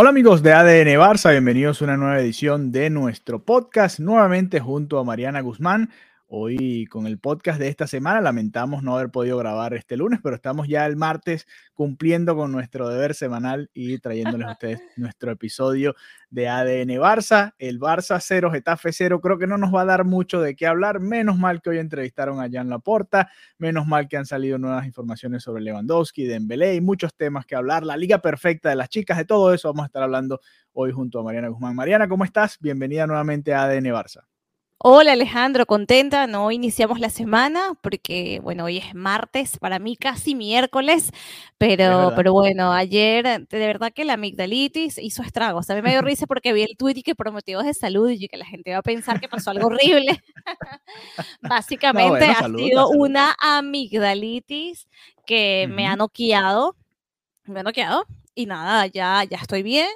Hola amigos de ADN Barça, bienvenidos a una nueva edición de nuestro podcast, nuevamente junto a Mariana Guzmán. Hoy con el podcast de esta semana lamentamos no haber podido grabar este lunes, pero estamos ya el martes cumpliendo con nuestro deber semanal y trayéndoles a ustedes nuestro episodio de ADN Barça. El Barça 0, Getafe 0, creo que no nos va a dar mucho de qué hablar. Menos mal que hoy entrevistaron a Jan Laporta, menos mal que han salido nuevas informaciones sobre Lewandowski, Dembélé y muchos temas que hablar. La liga perfecta de las chicas, de todo eso vamos a estar hablando hoy junto a Mariana Guzmán. Mariana, ¿cómo estás? Bienvenida nuevamente a ADN Barça. Hola Alejandro, contenta, no iniciamos la semana porque, bueno, hoy es martes, para mí casi miércoles, pero, pero bueno, ayer de verdad que la amigdalitis hizo estragos. A mí me dio risa porque vi el tweet y que prometió de salud y que la gente va a pensar que pasó algo horrible. Básicamente bueno, ha salud, sido una amigdalitis que me ha noqueado, me ha noqueado y nada, ya, ya estoy bien.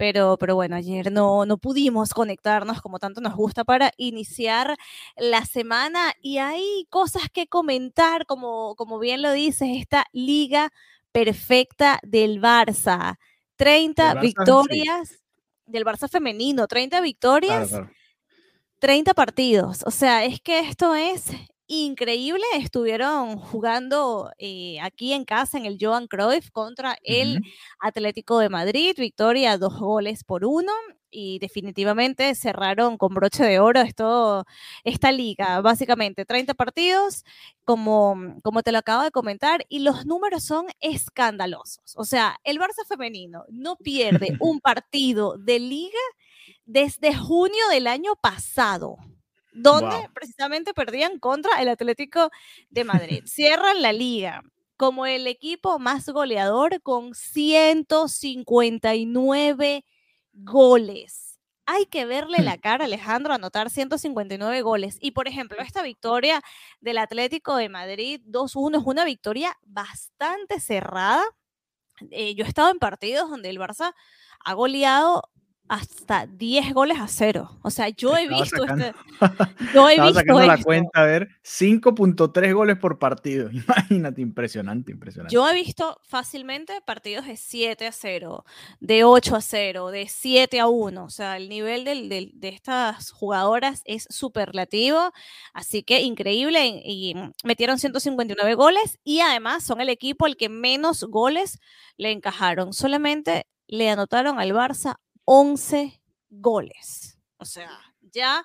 Pero, pero bueno, ayer no, no pudimos conectarnos como tanto nos gusta para iniciar la semana y hay cosas que comentar, como, como bien lo dices, esta liga perfecta del Barça. 30 Barça, sí. victorias del Barça femenino, 30 Claro, victorias, claro. 30 partidos. O sea, es que esto es increíble. Estuvieron jugando eh, aquí en casa en el Johan Cruyff contra el. Atlético de Madrid, victoria dos goles por uno y definitivamente cerraron con broche de oro esto, esta liga, básicamente 30 partidos, como, como te lo acabo de comentar, y los números son escandalosos. O sea, el Barça femenino no pierde un partido de liga desde junio del año pasado, donde Wow. precisamente perdían contra el Atlético de Madrid. Cierran la liga como el equipo más goleador con 159 goles. Hay que verle la cara a Alejandro anotar 159 goles. Y por ejemplo, esta victoria del Atlético de Madrid 2-1 es una victoria bastante cerrada. Eh, yo he estado en partidos donde el Barça ha goleado hasta 10 goles a cero. O sea, yo he Estaba visto sacando- este, yo he visto sacando la esto. cuenta, a ver, 5.3 goles por partido. Imagínate, impresionante, impresionante. Yo he visto fácilmente partidos de 7 a 0, de 8 a 0, de 7 a 1. O sea, el nivel del- del- de estas jugadoras es superlativo. Así que increíble. Y, y metieron 159 goles y además son el equipo al que menos goles le encajaron. Solamente le anotaron al Barça 11 goles. O sea, ya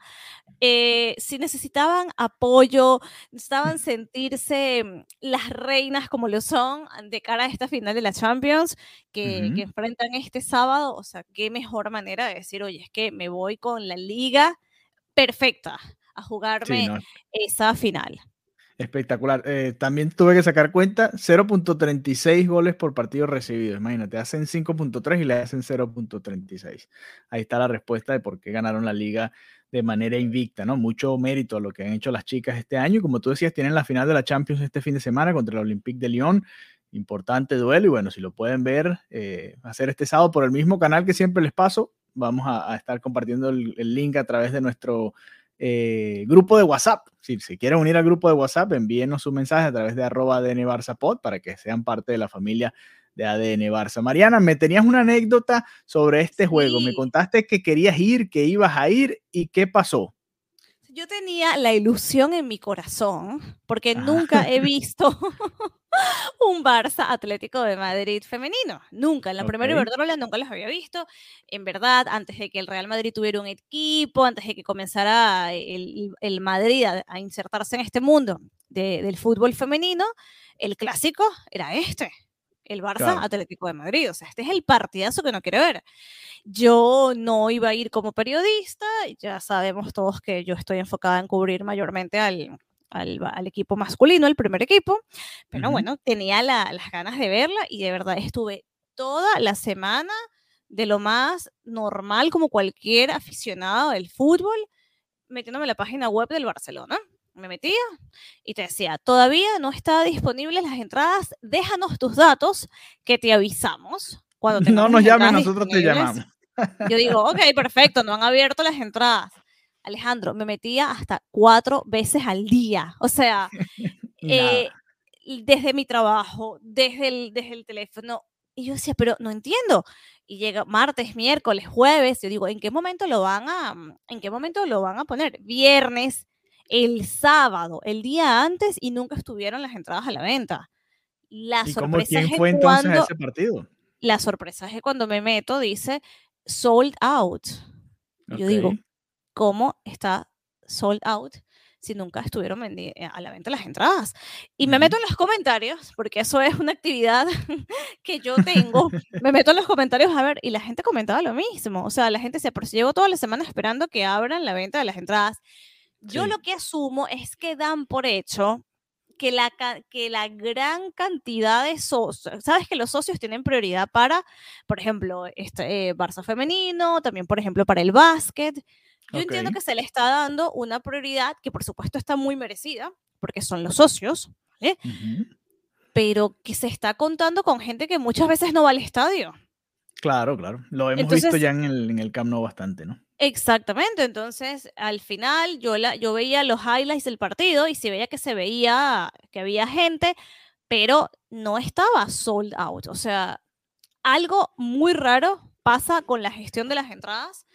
eh, si necesitaban apoyo, necesitaban sentirse mm, las reinas como lo son de cara a esta final de la Champions que, enfrentan este sábado, o sea, qué mejor manera de decir, oye, es que me voy con la liga perfecta a Sí, jugarme no, esa final. Espectacular. Eh, también tuve que sacar cuenta, 0.36 goles por partido recibido. Imagínate, hacen 5.3 y le hacen 0.36. Ahí está la respuesta de por qué ganaron la liga de manera invicta, ¿no? Mucho mérito a lo que han hecho las chicas este año. Como tú decías, tienen la final de la Champions este fin de semana contra el Olympique de Lyon. Importante duelo y bueno, si lo pueden ver, eh, hacer este sábado por el mismo canal que siempre les paso, vamos a, estar compartiendo el link a través de nuestro eh, grupo de WhatsApp. Si se quieren unir al grupo de WhatsApp, envíenos un mensaje a través de arroba ADN Barça Pod para que sean parte de la familia de ADN Barça. Mariana, me tenías una anécdota sobre este juego. Me contaste que querías ir, que ibas a ir y qué pasó. Yo tenía la ilusión en mi corazón, porque Ah. nunca he visto un Barça Atlético de Madrid femenino. Nunca. En la primera. Iberdrola nunca los había visto. En verdad, antes de que el Real Madrid tuviera un equipo, antes de que comenzara el, el Madrid a, a insertarse en este mundo de- del fútbol femenino, el clásico era este. El Barça Atlético de Madrid. O sea, este es el partidazo que no quiere ver. Yo no iba a ir como periodista, ya sabemos todos que yo estoy enfocada en cubrir mayormente al, al, equipo masculino, el primer equipo, pero bueno, tenía las ganas de verla y de verdad estuve toda la semana de lo más normal como cualquier aficionado del fútbol, metiéndome en la página web del Barcelona me metía y te decía, todavía no está disponibles las entradas, déjanos tus datos que te avisamos. Cuando no nos llames, nosotros te llamamos. Yo digo, ok, perfecto, no han abierto las entradas. Alejandro, me metía hasta cuatro veces al día. O sea, eh, desde mi trabajo, desde el, desde el teléfono. Y yo decía, pero no entiendo. Y llega martes, miércoles, jueves. Yo digo, ¿en qué momento lo van a, en qué momento lo van a poner? Viernes, el sábado, el día antes, y nunca estuvieron las entradas a la venta. La ¿Y sorpresa quién fue entonces cuando, ese partido? La sorpresa es que cuando me meto dice sold out. Yo digo, ¿cómo está sold out? si nunca estuvieron eh, a la venta las entradas. Y me meto en los comentarios, porque eso es una actividad que yo tengo. me meto en los comentarios a ver, y la gente comentaba lo mismo. O sea, la gente se pero si llevo toda la semana esperando que abran la venta de las entradas. Yo lo que asumo es que dan por hecho que la, que la gran cantidad de socios, sabes que los socios tienen prioridad para, por ejemplo, este, eh, Barça femenino, también, por ejemplo, para el básquet. Yo entiendo que se le está dando una prioridad que, por supuesto, está muy merecida, porque son los socios, ¿vale? Pero que se está contando con gente que muchas veces no va al estadio. Claro, claro. Lo hemos visto ya en el, en el Camp Nou bastante, ¿no? Exactamente, entonces al final yo, la, yo veía los highlights del partido y se veía que se veía que había gente, pero no estaba sold out. O sea, algo muy raro pasa con la gestión de las entradas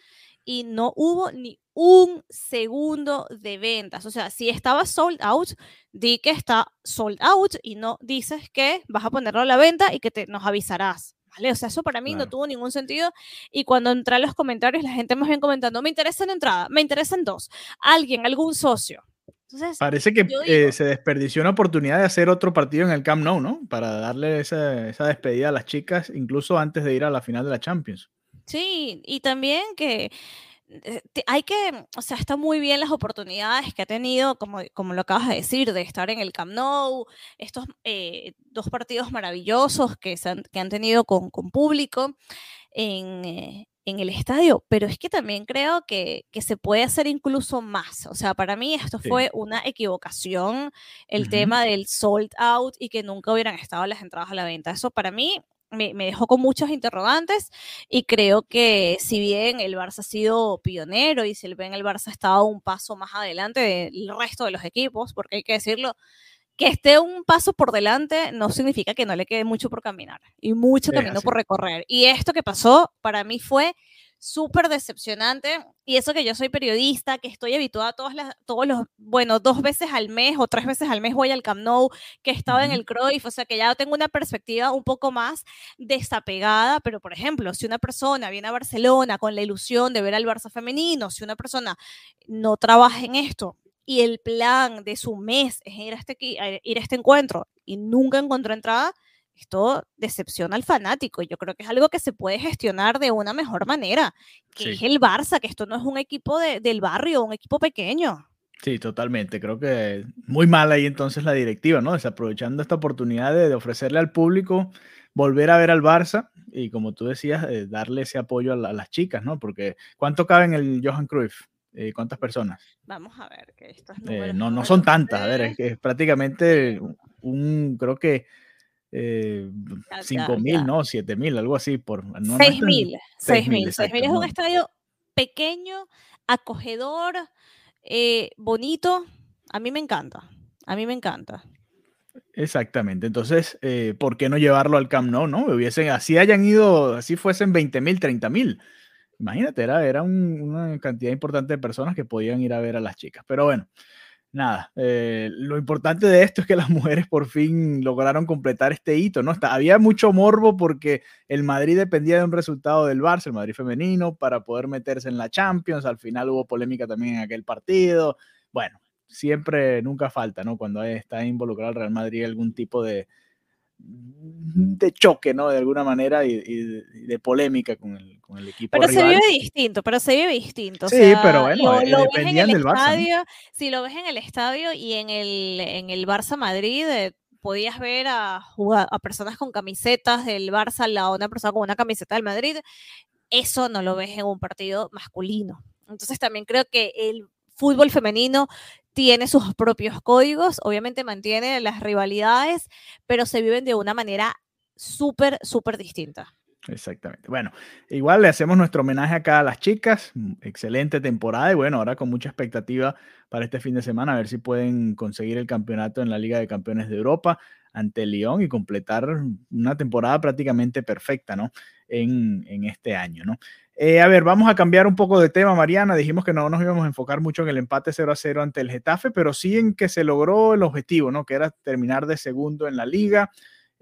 y no hubo ni un segundo de ventas. O sea, si estaba sold out, di que está sold out y no dices que vas a ponerlo a la venta y que te, nos avisarás. ¿Vale? O sea, eso para mí no tuvo ningún sentido. Y cuando entré a los comentarios, la gente más bien comentando, me interesa en entrada, me interesan dos, alguien, algún socio. Entonces, Parece que eh, se desperdició una oportunidad de hacer otro partido en el Camp Nou, ¿no? Para darle esa, esa despedida a las chicas, incluso antes de ir a la final de la Champions. Sí, y también que hay que, o sea, está muy bien las oportunidades que ha tenido, como, como lo acabas de decir, de estar en el Camp Nou, estos eh, dos partidos maravillosos que, han, que han tenido con, con público en, eh, en, el estadio, pero es que también creo que, que, se puede hacer incluso más. O sea, para mí esto fue una equivocación, el tema del sold out y que nunca hubieran estado las entradas a la venta. Eso para mí me, dejó con muchos interrogantes y creo que si bien el Barça ha sido pionero y si bien el Barça ha estado un paso más adelante del resto de los equipos, porque hay que decirlo, que esté un paso por delante no significa que no le quede mucho por caminar y mucho camino por recorrer. Y esto que pasó para mí fue súper decepcionante. Y eso que yo soy periodista, que estoy habituada a todas las, todos los, bueno, dos veces al mes o tres veces al mes voy al Camp Nou, que he estado en el Cruyff, o sea que ya tengo una perspectiva un poco más desapegada, pero por ejemplo, si una persona viene a Barcelona con la ilusión de ver al Barça femenino, si una persona no trabaja en esto y el plan de su mes es ir a este, ir a este encuentro y nunca encontró entrada, esto decepciona al fanático. Yo creo que es algo que se puede gestionar de una mejor manera, que es el Barça, que esto no es un equipo del barrio, un equipo pequeño. Sí, totalmente. Creo que muy mal ahí entonces la directiva, ¿no? Desaprovechando esta oportunidad de, ofrecerle al público volver a ver al Barça y como tú decías, eh, darle ese apoyo a, las chicas, ¿no? Porque ¿cuánto cabe en el Johan Cruyff? Eh, ¿Cuántas personas? Vamos a ver, que estas eh, no, no son tantas, a ver, es, es prácticamente un, creo que eh, 5 mil, ¿no? 7 mil, algo así. por no, 6 mil, 6 mil. es un estadio pequeño, acogedor, eh, bonito. A mí me encanta, a mí me encanta. Exactamente, entonces, eh, ¿por qué no llevarlo al Camp Nou? No, hubiesen, así hayan ido, así fuesen 20 mil, 30 mil. Imagínate, era, era una cantidad importante de personas que podían ir a ver a las chicas. Pero bueno, nada, eh, lo importante de esto es que las mujeres por fin lograron completar este hito, ¿no? había mucho morbo porque el Madrid dependía de un resultado del Barça, el Madrid femenino, para poder meterse en la Champions, al final hubo polémica también en aquel partido, bueno, siempre, nunca falta, ¿no? Cuando está involucrado el Real Madrid algún tipo de, de choque, ¿no? De alguna manera y, de polémica con el, con el equipo. Pero se vive distinto, pero se vive distinto. Sí, pero bueno, eh, dependían del Barça. Si lo ves en el estadio y en el, en el Barça Madrid, eh, podías ver a, a personas con camisetas del Barça al lado una persona con una camiseta del Madrid. Eso no lo ves en un partido masculino. Entonces también creo que el fútbol femenino tiene sus propios códigos, obviamente mantiene las rivalidades, pero se viven de una manera súper, súper distinta. Exactamente. Bueno, igual le hacemos nuestro homenaje acá a las chicas. Mm, excelente temporada y bueno, ahora con mucha expectativa para este fin de semana, a ver si pueden conseguir el campeonato en la Liga de Campeones de Europa ante Lyon y completar una temporada prácticamente perfecta, ¿no? En, en este año, ¿no? Eh, a ver, vamos a cambiar un poco de tema, Mariana. Dijimos que no nos íbamos a enfocar mucho en el empate 0 a 0 ante el Getafe, pero sí en que se logró el objetivo, ¿no? Que era terminar de segundo en la liga.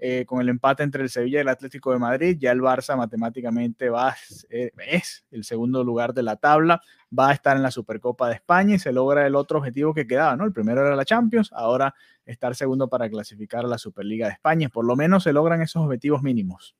Eh, con el empate entre el Sevilla y el Atlético de Madrid, ya el Barça matemáticamente va, eh, es el segundo lugar de la tabla, va a estar en la Supercopa de España y se logra el otro objetivo que quedaba, ¿no? El primero era la Champions, ahora estar segundo para clasificar a la Superliga de España. Por lo menos se logran esos objetivos mínimos.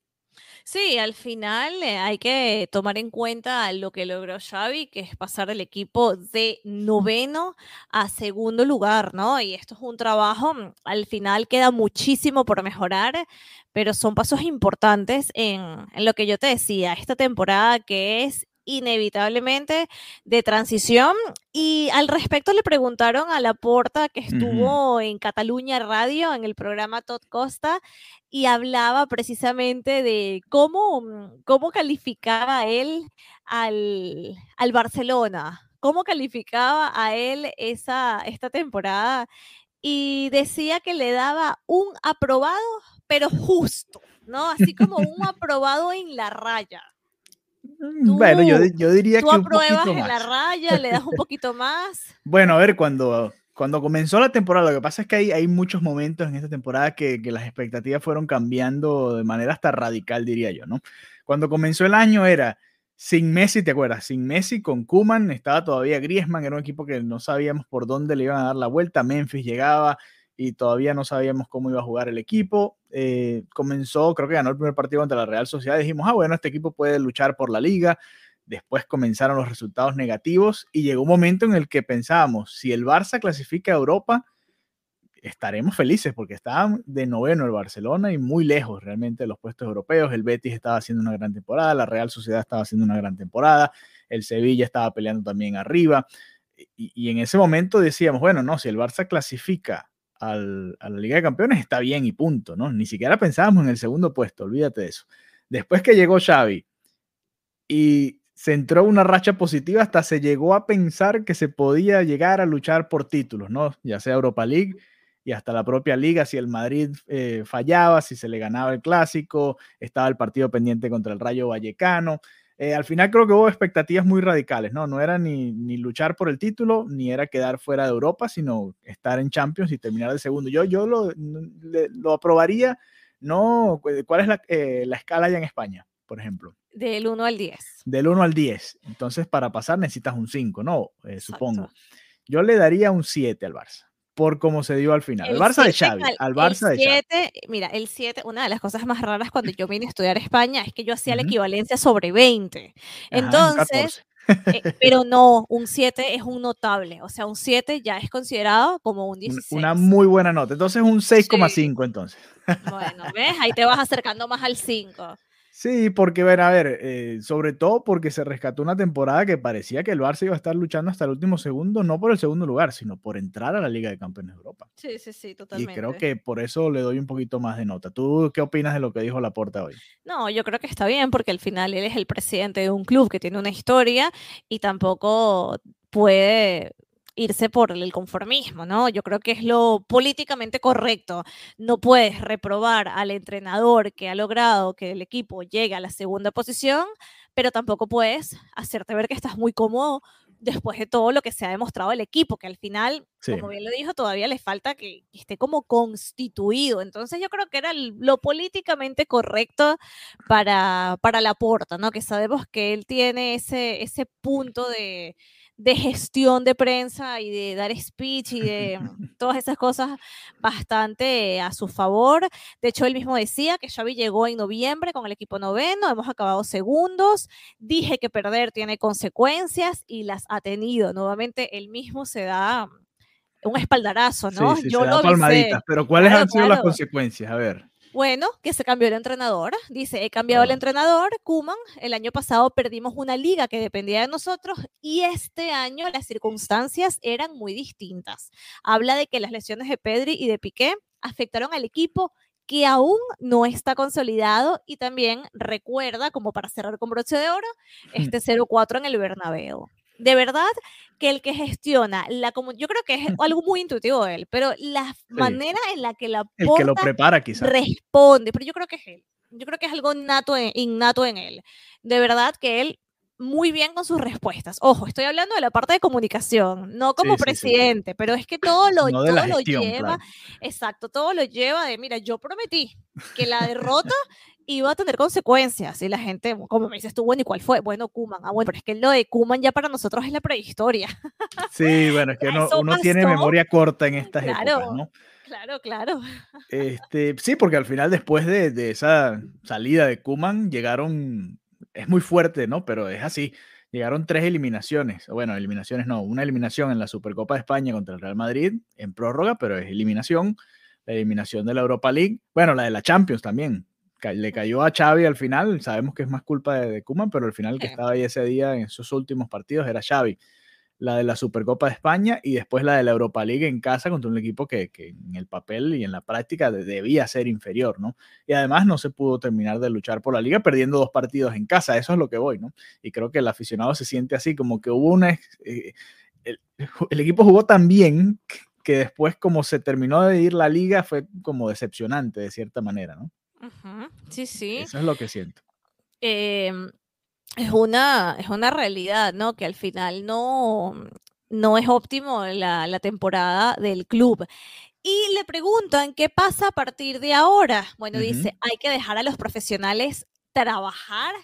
Sí, al final eh, hay que tomar en cuenta lo que logró Xavi, que es pasar el equipo de noveno a segundo lugar, ¿no? Y esto es un trabajo, mm, al final queda muchísimo por mejorar, pero son pasos importantes en, en lo que yo te decía, esta temporada que es inevitablemente de transición. Y al respecto le preguntaron a la porta que estuvo en Cataluña Radio, en el programa Todd Costa, y hablaba precisamente de cómo, mm, cómo calificaba él al, al Barcelona, cómo calificaba a él esa, esta temporada. Y decía que le daba un aprobado, pero justo, ¿no? Así como un aprobado en la raya. Mm, bueno, yo, yo diría que. Tú apruebas en la raya, le das un poquito más. Bueno, a ver, cuando, cuando comenzó la temporada, lo que pasa es que hay, hay muchos momentos en esta temporada que, que, las expectativas fueron cambiando de manera hasta radical, diría yo, ¿no? Cuando comenzó el año era sin Messi, ¿te acuerdas? Sin Messi, con Kuman, estaba todavía Griezmann, era un equipo que no sabíamos por dónde le iban a dar la vuelta. Memphis llegaba, y todavía no sabíamos cómo iba a jugar el equipo. Eh, comenzó, creo que ganó el primer partido contra la Real Sociedad. Dijimos, ah, bueno, este equipo puede luchar por la liga. Después comenzaron los resultados negativos y llegó un momento en el que pensábamos, si el Barça clasifica a Europa, estaremos felices porque estaba de noveno el Barcelona y muy lejos realmente de los puestos europeos. El Betis estaba haciendo una gran temporada, la Real Sociedad estaba haciendo una gran temporada, el Sevilla estaba peleando también arriba. Y en ese momento decíamos, bueno, no, si el Barça clasifica a la Liga de Campeones está bien y punto, ¿no? Ni siquiera pensábamos en el segundo puesto, olvídate de eso. Después que llegó Xavi y se entró una racha positiva, hasta se llegó a pensar que se podía llegar a luchar por títulos, ¿no? Ya sea Europa League y hasta la propia liga, si el Madrid eh, fallaba, si se le ganaba el clásico, estaba el partido pendiente contra el Rayo Vallecano. Eh, al final creo que hubo expectativas muy radicales, ¿no? No era ni, ni, luchar por el título, ni era quedar fuera de Europa, sino estar en Champions y terminar de segundo. Yo, yo lo, lo aprobaría, ¿no? ¿Cuál es la, eh, la escala ya en España, por ejemplo? Del 1 al 10. Del 1 al 10. Entonces, para pasar necesitas un 5, ¿no? Eh, supongo. Yo le daría un 7 al Barça por cómo se dio al final. El, Barça de Xavi, al, Barça de Xavi. Mira, el 7, una de las cosas más raras cuando yo vine a estudiar España es que yo hacía la equivalencia sobre 20. Entonces, eh, pero no, un 7 es un notable, o sea, un 7 ya es considerado como un 16. Una muy buena nota, entonces un 6,5 entonces. Bueno, ¿ves? Ahí te vas acercando más al 5. Sí, porque, ven, a ver, eh, sobre todo porque se rescató una temporada que parecía que el Barça iba a estar luchando hasta el último segundo, no por el segundo lugar, sino por entrar a la Liga de Campeones de Europa. Sí, sí, sí, totalmente. Y creo que por eso le doy un poquito más de nota. ¿Tú qué opinas de lo que dijo Laporta hoy? No, yo creo que está bien porque al final él es el presidente de un club que tiene una historia y tampoco puede irse por el conformismo, ¿no? Yo creo que es lo políticamente correcto. No puedes reprobar al entrenador que ha logrado que el equipo llegue a la segunda posición, pero tampoco puedes hacerte ver que estás muy cómodo después de todo lo que se ha demostrado el equipo, que al final, como bien lo dijo, todavía le falta que esté como constituido. Entonces yo creo que era lo políticamente correcto para, para la porta, ¿no? Que sabemos que él tiene ese, ese punto de, de gestión de prensa y de dar speech y de todas esas cosas bastante a su favor. De hecho, él mismo decía que Xavi llegó en noviembre con el equipo noveno, hemos acabado segundos, dije que perder tiene consecuencias y las ha tenido. Nuevamente, él mismo se da un espaldarazo, ¿no? Yo lo palmaditas, pero ¿cuáles han sido las consecuencias? A ver. Bueno, que se cambió el entrenador. Dice, he cambiado el entrenador, Kuman. El año pasado perdimos una liga que dependía de nosotros y este año las circunstancias eran muy distintas. Habla de que las lesiones de Pedri y de Piqué afectaron al equipo que aún no está consolidado y también recuerda, como para cerrar con broche de oro, este 0-4 en el Bernabéu de verdad que el que gestiona la yo creo que es algo muy intuitivo de él, pero la manera en la que la el que lo prepara quizás responde, pero yo creo que es él. Yo creo que es algo innato en, innato en él. De verdad que él muy bien con sus respuestas. Ojo, estoy hablando de la parte de comunicación, no como presidente, pero es que todo lo, lo lleva, exacto, todo lo lleva de, mira, yo prometí que la derrota iba a tener consecuencias. Y la gente, como me dices tú, bueno, ¿y cuál fue? Bueno, Kuman. Ah, bueno, pero es que lo de Kuman ya para nosotros es la prehistoria. Sí, bueno, es que uno, tiene memoria corta en estas épocas, ¿no? Claro, claro. Este, sí, porque al final, después de, de esa salida de Kuman, llegaron. Es muy fuerte, ¿no? Pero es así. Llegaron tres eliminaciones. Bueno, eliminaciones no. Una eliminación en la Supercopa de España contra el Real Madrid en prórroga, pero es eliminación. La eliminación de la Europa League. Bueno, la de la Champions también le cayó a Xavi al final, sabemos que es más culpa de, de Kuman, pero al final el que estaba ahí ese día en esos últimos partidos era Xavi. La de la Supercopa de España y después la de la Europa League en casa contra un equipo que, que en el papel y en la práctica debía ser inferior, ¿no? Y además no se pudo terminar de luchar por la liga perdiendo dos partidos en casa, eso es lo que voy, ¿no? Y creo que el aficionado se siente así, como que hubo una... Eh, el, el equipo jugó tan bien que después como se terminó de ir la liga fue como decepcionante de cierta manera, ¿no? Sí, sí. Eso es lo que siento. Em, es, una, es una realidad, ¿no? Que al final no, no es óptimo la, la temporada del club. Y le preguntan qué pasa a partir de ahora. Bueno, dice, hay que dejar a los profesionales trabajar.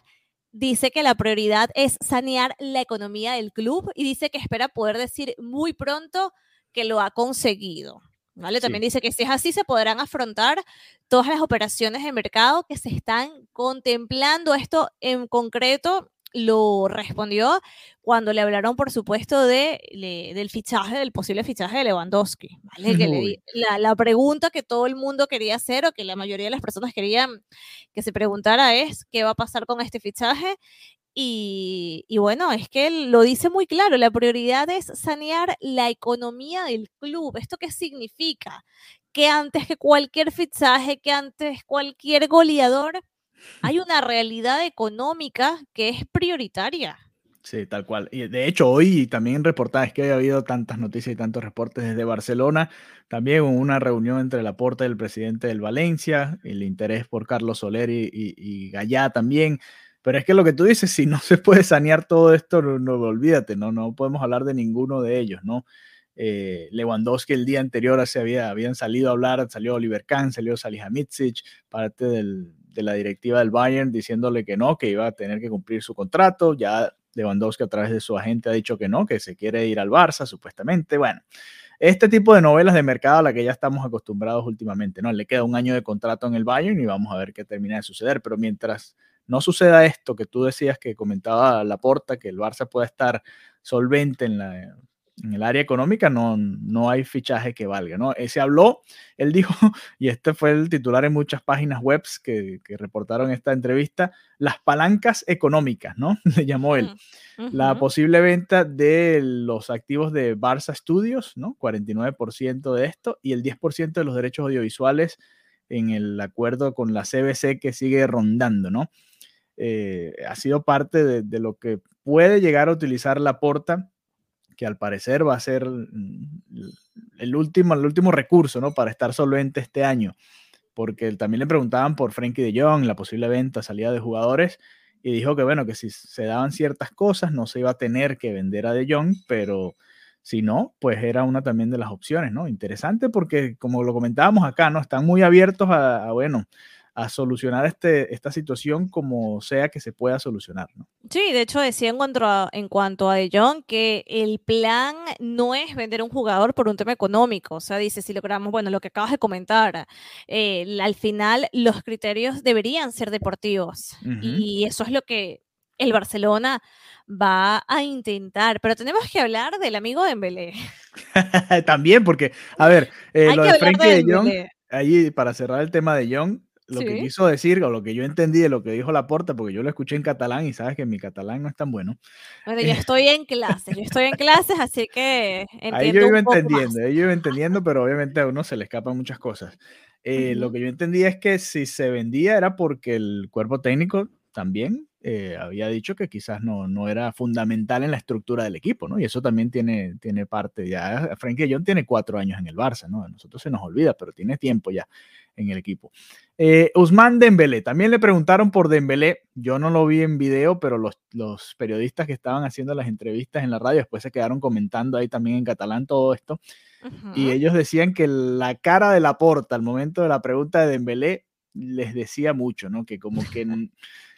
Dice que la prioridad es sanear la economía del club y dice que espera poder decir muy pronto que lo ha conseguido. ¿Vale? También dice que si es así, se podrán afrontar todas las operaciones de mercado que se están contemplando. Esto en concreto lo respondió cuando le hablaron, por supuesto, de, del fichaje, del posible fichaje de Lewandowski. ¿vale? la, la, pregunta que todo el mundo quería hacer o que la mayoría de las personas querían que se preguntara es, ¿qué va a pasar con este fichaje? Y, bueno, es que lo dice muy claro, la prioridad es sanear la economía del club. ¿Esto qué significa? Que antes que cualquier fichaje, que antes cualquier goleador, hay una realidad económica que es prioritaria. Sí, tal cual. Y de hecho, hoy también reportajes que ha habido tantas noticias y tantos reportes desde Barcelona. También hubo una reunión entre la Porta y el presidente del Valencia, el interés por Carlos Soler y, y, y Gallá también. Pero es que lo que tú dices, si no se puede sanear todo esto, no, olvídate, no, no podemos hablar de ninguno de ellos, ¿no? Eh, Lewandowski el día anterior se había, habían salido a hablar, salió Oliver Kahn, salió Salihamidzic, parte de la directiva del Bayern diciéndole que no, que iba a tener que cumplir su contrato, ya Lewandowski a través de su agente ha dicho que no, que se quiere ir al Barça supuestamente, bueno, este tipo de novelas de mercado a la que ya estamos acostumbrados últimamente, ¿no? Le queda un año de contrato en el Bayern y vamos a ver qué termina de suceder, pero mientras no suceda esto que tú decías que comentaba Laporta, que el Barça pueda estar solvente en, la, en el área económica, no, no hay fichaje que valga, ¿no? Ese habló, él dijo, y este fue el titular en muchas páginas web que, que, reportaron esta entrevista, las palancas económicas, ¿no? Le llamó él. La posible venta de los activos de Barça Studios, ¿no? 49% de esto, y el 10% de los derechos audiovisuales en el acuerdo con la CBC que sigue rondando, ¿no? Eh, ha sido parte de, lo que puede llegar a utilizar la porta, que al parecer va a ser el último, el último recurso ¿no? para estar solvente este año, porque también le preguntaban por Frankie de Jong, la posible venta, salida de jugadores, y dijo que bueno, que si se daban ciertas cosas no se iba a tener que vender a de Jong, pero si no, pues era una también de las opciones, ¿no? Interesante porque como lo comentábamos acá, ¿no? Están muy abiertos a bueno, a solucionar este, esta situación como sea que se pueda solucionar. ¿no? Sí, de hecho decía en cuanto, a, en cuanto a De Jong que el plan no es vender un jugador por un tema económico, o sea, dice, si logramos, bueno, lo que acabas de comentar, eh, al final los criterios deberían ser deportivos y eso es lo que el Barcelona va a intentar, pero tenemos que hablar del amigo de Dembélé. También, porque, a ver, eh, lo de Frenkie de, Jong, ahí para cerrar el tema de Jong, lo que quiso decir o lo que yo entendí de lo que dijo Laporta, porque yo lo escuché en catalán y sabes que mi catalán no es tan bueno. Bueno, yo estoy en clases, yo estoy en clases, así que entiendo Ahí yo iba entendiendo, yo iba entendiendo, pero obviamente a uno se le escapan muchas cosas. Eh, lo que yo entendí es que si se vendía era porque el cuerpo técnico también eh, había dicho que quizás no, no era fundamental en la estructura del equipo, ¿no? Y eso también tiene, tiene parte, ya Frankie John tiene cuatro años en el Barça, ¿no? A nosotros se nos olvida, pero tiene tiempo ya en el equipo. Eh, Usman Dembélé, también le preguntaron por Dembélé, yo no lo vi en video, pero los, los, periodistas que estaban haciendo las entrevistas en la radio después se quedaron comentando ahí también en catalán todo esto, y ellos decían que la cara de la porta al momento de la pregunta de Dembélé les decía mucho, ¿no? Que como que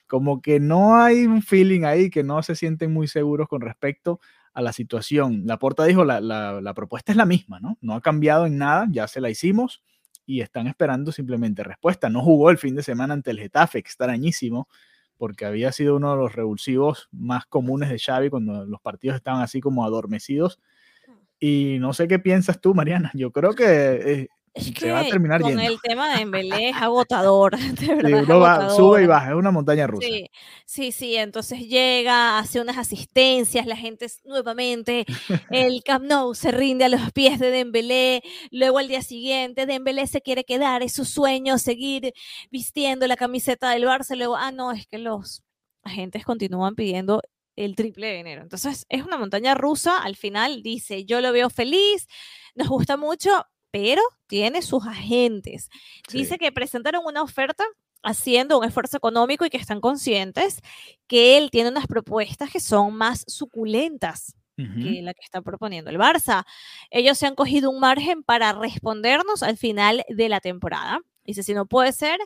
como que no hay un feeling ahí, que no se sienten muy seguros con respecto a la situación. La Porta dijo, la, la, propuesta es la misma, ¿no? No ha cambiado en nada, ya se la hicimos y están esperando simplemente respuesta. No jugó el fin de semana ante el Getafe, extrañísimo, porque había sido uno de los revulsivos más comunes de Xavi cuando los partidos estaban así como adormecidos. Mm. Y no sé qué piensas tú, Mariana. Yo creo que eh, es que va a terminar con el tema de Embelé es agotador, de verdad. sube y baja, es una montaña rusa. Sí, sí, sí, entonces llega, hace unas asistencias, la gente nuevamente, el Camp Nou se rinde a los pies de Dembélé, luego al día siguiente Dembélé se quiere quedar, es su sueño seguir vistiendo la camiseta del Barça, luego, ah, no, es que los agentes continúan pidiendo el triple de enero. Entonces es una montaña rusa, al final dice, yo lo veo feliz, nos gusta mucho, pero tiene sus agentes. Dice que presentaron una oferta haciendo un esfuerzo económico y que están conscientes que él tiene unas propuestas que son más suculentas que la que está proponiendo el Barça. Ellos se han cogido un margen para respondernos al final de la temporada. Dice, si no puede ser,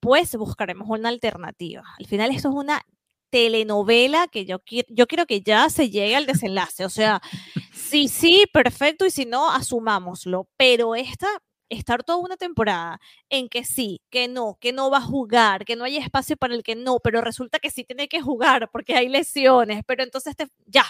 pues buscaremos una alternativa. Al final esto es una telenovela que yo, yo quiero que ya se llegue al desenlace. O sea, sí, sí, perfecto, y si no, asumámoslo. Pero esta, estar toda una temporada en que sí, que no, que no va a jugar, que no hay espacio para el que no, pero resulta que sí tiene que jugar porque hay lesiones, pero entonces ya,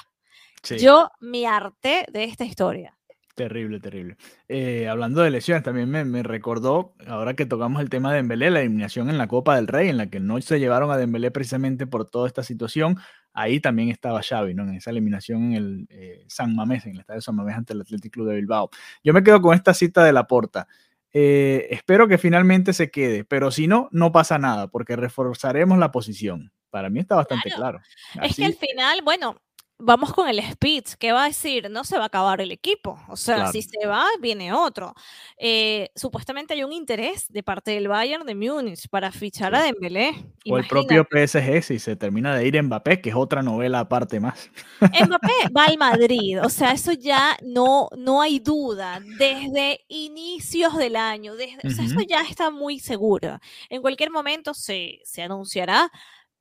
yo me harté de esta historia. Terrible, terrible. Eh, hablando de lesiones, también me, recordó, ahora que tocamos el tema de Dembélé, la eliminación en la Copa del Rey, en la que no se llevaron a Dembélé precisamente por toda esta situación. Ahí también estaba Xavi, ¿no? En esa eliminación en el eh, San Mamés, en el estadio San Mamés ante el Athletic Club de Bilbao. Yo me quedo con esta cita de la porta. Eh, espero que finalmente se quede, pero si no, no pasa nada, porque reforzaremos la posición. Para mí está bastante claro. Es que al final, bueno, vamos con el speech. ¿Qué va a decir? No se va a acabar el equipo. O sea, si se va, viene otro. Eh, supuestamente hay un interés de parte del Bayern de Múnich para fichar a Dembélé. O el propio PSG si se termina de ir Mbappé, que es otra novela aparte más. Mbappé va al Madrid. O sea, eso ya no, no hay duda. Desde inicios del año. Desde, o sea, eso ya está muy seguro. En cualquier momento se, se anunciará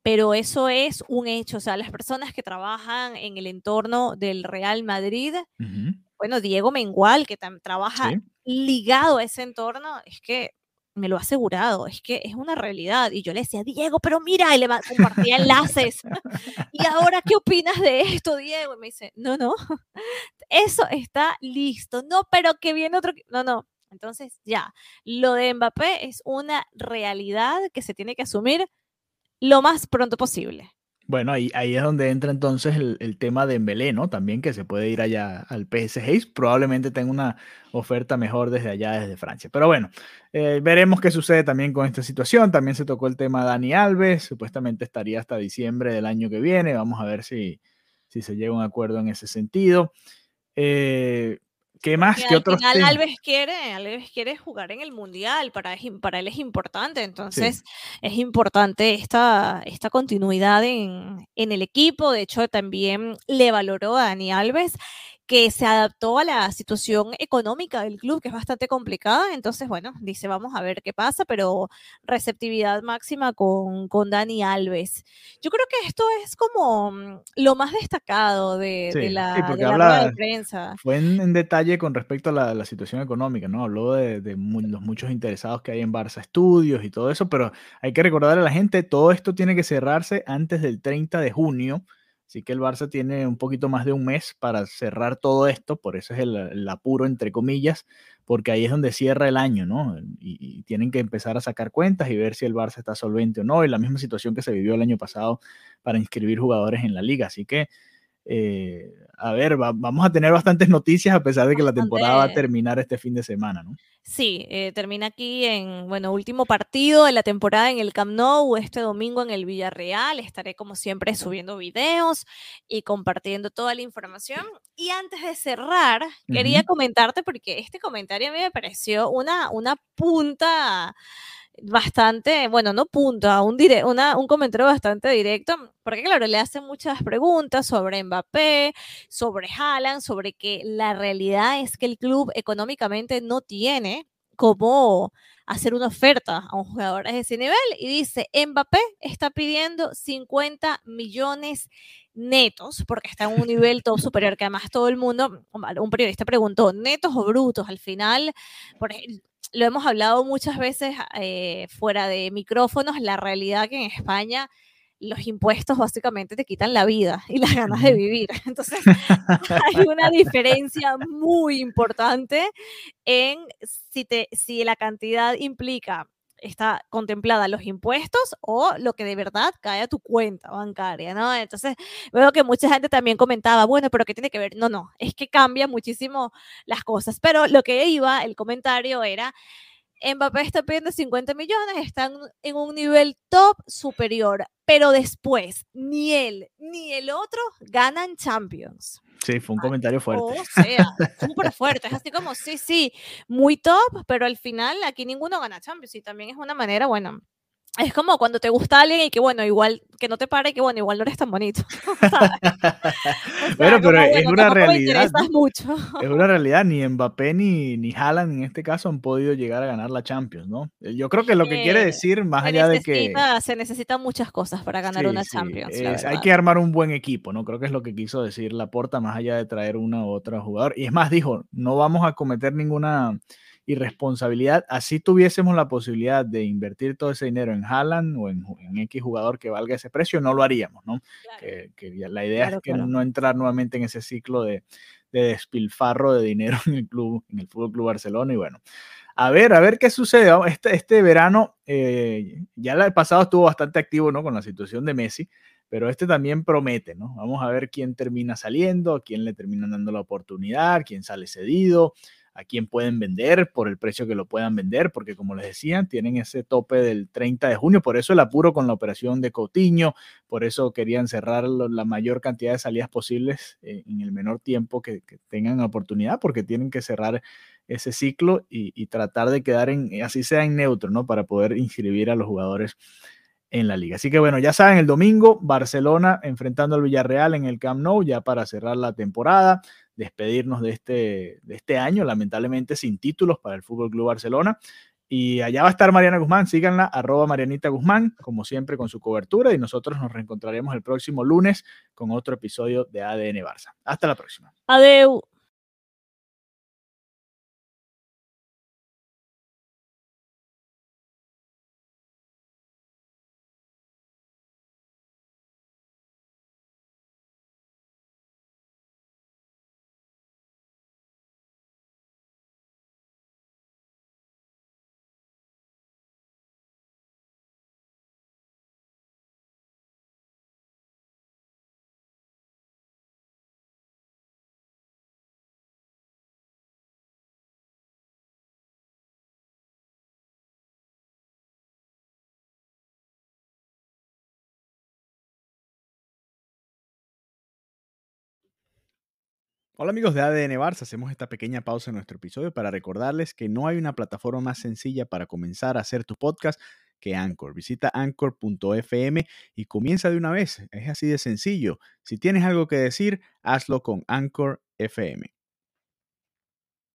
pero eso es un hecho. O sea, las personas que trabajan en el entorno del Real Madrid, bueno, Diego Mengual, que trabaja ligado a ese entorno, es que me lo ha asegurado, es que es una realidad. Y yo le decía, Diego, pero mira, y le compartía enlaces. ¿Y ahora qué opinas de esto, Diego? Y me dice, no, no, eso está listo. No, pero que viene otro. No, no. Entonces, ya, lo de Mbappé es una realidad que se tiene que asumir lo más pronto posible. Bueno, ahí, ahí es donde entra entonces el, tema de Embelé, ¿no? También que se puede ir allá al PSG. Probablemente tenga una oferta mejor desde allá, desde Francia. Pero bueno, eh, veremos qué sucede también con esta situación. También se tocó el tema de Dani Alves. Supuestamente estaría hasta diciembre del año que viene. Vamos a ver si, si se llega a un acuerdo en ese sentido. Eh, ¿Qué más? ¿Qué otros final, Alves quiere, Alves quiere jugar en el Mundial, para, para él es importante, entonces es importante esta, esta continuidad en, en, el equipo, de hecho también le valoró a Dani Alves que se adaptó a la situación económica del club, que es bastante complicada. Entonces, bueno, dice, vamos a ver qué pasa, pero receptividad máxima con, con Dani Alves. Yo creo que esto es como mm, lo más destacado de, la, de prensa. Fue en, detalle con respecto a la, situación económica, ¿no? Habló de, de los muchos interesados que hay en Barça Estudios y todo eso, pero hay que recordar a la gente, todo esto tiene que cerrarse antes del 30 de junio Así que el Barça tiene un poquito más de un mes para cerrar todo esto, por eso es el, apuro, entre comillas, porque ahí es donde cierra el año, ¿no? Y, tienen que empezar a sacar cuentas y ver si el Barça está solvente o no, y la misma situación que se vivió el año pasado para inscribir jugadores en la liga. Así que, eh, a ver, vamos a tener bastantes noticias a pesar de que la temporada va a terminar este fin de semana, ¿no? Sí, eh, termina aquí en, bueno, último partido de la temporada en el Camp Nou, este domingo en el Villarreal. Estaré como siempre subiendo videos y compartiendo toda la información. Y antes de cerrar, quería comentarte porque este comentario a mí me pareció una, una punta bastante, bueno, no punta, un, una, un comentario bastante directo, porque claro, le hacen muchas preguntas sobre Mbappé, sobre Haaland, sobre que la realidad es que el club económicamente no tiene cómo hacer una oferta a un jugador de ese nivel y dice, Mbappé está pidiendo 50 millones netos, porque está en un nivel todo superior, que además todo el mundo, un periodista preguntó, netos o brutos, al final, por ejemplo, lo hemos hablado muchas veces eh, fuera de micrófonos, la realidad que en España los impuestos básicamente te quitan la vida y las ganas de vivir. Entonces, hay una diferencia muy importante en si, te, si la cantidad implica está contemplada los impuestos o lo que de verdad cae a tu cuenta bancaria, ¿no? Entonces, veo que mucha gente también comentaba, bueno, pero ¿qué tiene que ver? No, no, es que cambia muchísimo las cosas, pero lo que iba, el comentario era, Mbappé está pidiendo 50 millones, están en un nivel top superior, pero después ni él ni el otro ganan Champions. Sí, fue un comentario fuerte. O sea, súper fuerte. Es así como, sí, sí, muy top, pero al final aquí ninguno gana Champions y también es una manera, bueno, es como cuando te gusta alguien y que bueno, igual que no te pare, que bueno, igual no eres tan bonito. bueno, pero es una realidad. Mucho. es una realidad, ni Mbappé ni, ni Haaland en este caso han podido llegar a ganar la Champions, ¿no? Yo creo que lo que quiere decir, más allá de que... Se necesitan muchas cosas para ganar una Champions. hay que armar un buen equipo, ¿no? Creo que es lo que quiso decir Laporta, más allá de traer una u otra jugador. Y es más, dijo, no vamos a cometer ninguna irresponsabilidad. Así tuviésemos la posibilidad de invertir todo ese dinero en Haaland o en, X jugador que valga ese precio, no lo haríamos, ¿no? Que, la idea es que no entrar nuevamente en ese ciclo de, despilfarro de dinero en el club, en el Fútbol Club Barcelona. Y bueno, a ver, a ver qué sucede. Este, este verano, eh, ya el pasado estuvo bastante activo, ¿no? Con la situación de Messi pero este también promete, ¿no? Vamos a ver quién termina saliendo, quién le termina dando la oportunidad, quién sale cedido, a quién pueden vender por el precio que lo puedan vender, porque como les decía, tienen ese tope del 30 de junio, por eso el apuro con la operación de Coutinho, por eso querían cerrar la mayor cantidad de salidas posibles eh, en el menor tiempo que, tengan oportunidad, porque tienen que cerrar ese ciclo y, tratar de quedar en, así sea en neutro, ¿no? Para poder inscribir a los jugadores en la liga. Así que bueno, ya saben, el domingo Barcelona enfrentando al Villarreal en el Camp Nou ya para cerrar la temporada despedirnos de este, de este año, lamentablemente sin títulos para el Fútbol Club Barcelona. Y allá va a estar Mariana Guzmán, síganla, arroba Marianita Guzmán, como siempre con su cobertura y nosotros nos reencontraremos el próximo lunes con otro episodio de ADN Barça. Hasta la próxima. Adeu. Hola amigos de ADN Barça, hacemos esta pequeña pausa en nuestro episodio para recordarles que no hay una plataforma más sencilla para comenzar a hacer tu podcast que Anchor. Visita anchor.fm y comienza de una vez. Es así de sencillo. Si tienes algo que decir, hazlo con Anchor FM.